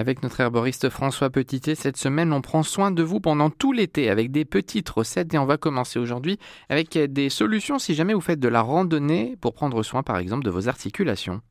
Avec notre herboriste François Petitet, cette semaine, on prend soin de vous pendant tout l'été avec des petites recettes et on va commencer aujourd'hui avec des solutions si jamais vous faites de la randonnée pour prendre soin par exemple de vos articulations.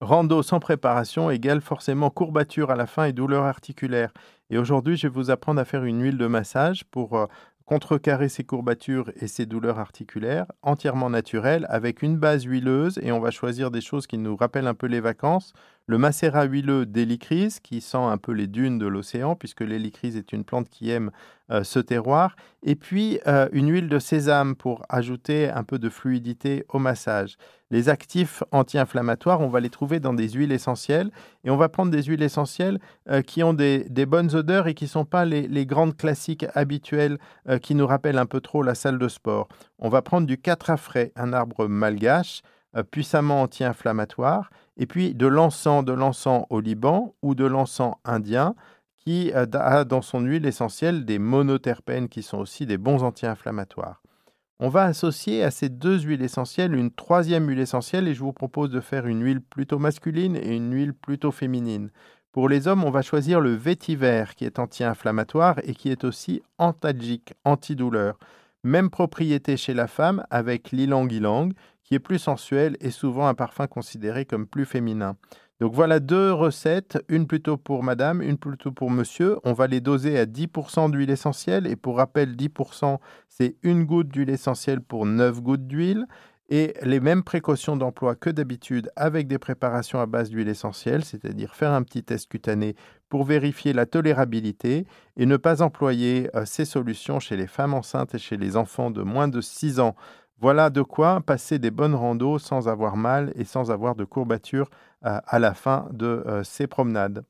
Rando sans préparation égale forcément courbature à la fin et douleur articulaire. Et aujourd'hui, je vais vous apprendre à faire une huile de massage pour euh, contrecarrer ces courbatures et ces douleurs articulaires, entièrement naturelles, avec une base huileuse, et on va choisir des choses qui nous rappellent un peu les vacances. Le macérat huileux d'hélicryse, qui sent un peu les dunes de l'océan, puisque l'hélicryse est une plante qui aime euh, ce terroir, et puis euh, une huile de sésame pour ajouter un peu de fluidité au massage. Les actifs anti-inflammatoires, on va les trouver dans des huiles essentielles, et on va prendre des huiles essentielles euh, qui ont des, bonnes odeurs et qui ne sont pas les, grandes classiques habituelles qui nous rappellent un peu trop la salle de sport. On va prendre du catrafret, un arbre malgache, puissamment anti-inflammatoire, et puis de l'encens, de l'encens au Liban ou de l'encens indien qui a dans son huile essentielle des monoterpènes qui sont aussi des bons anti-inflammatoires. On va associer à ces deux huiles essentielles une troisième huile essentielle et je vous propose de faire une huile plutôt masculine et une huile plutôt féminine. Pour les hommes, on va choisir le vétiver qui est anti-inflammatoire et qui est aussi antalgique, antidouleur. Même propriété chez la femme avec l'ilang-ilang qui est plus sensuel et souvent un parfum considéré comme plus féminin. Donc voilà deux recettes, une plutôt pour madame, une plutôt pour monsieur. On va les doser à 10% d'huile essentielle et pour rappel, 10% c'est une goutte d'huile essentielle pour 9 gouttes d'huile et les mêmes précautions d'emploi que d'habitude avec des préparations à base d'huile essentielle, c'est-à-dire faire un petit test cutané pour vérifier la tolérabilité et ne pas employer euh, ces solutions chez les femmes enceintes et chez les enfants de moins de 6 ans. Voilà de quoi passer des bonnes randos sans avoir mal et sans avoir de courbatures euh, à la fin de euh, ces promenades.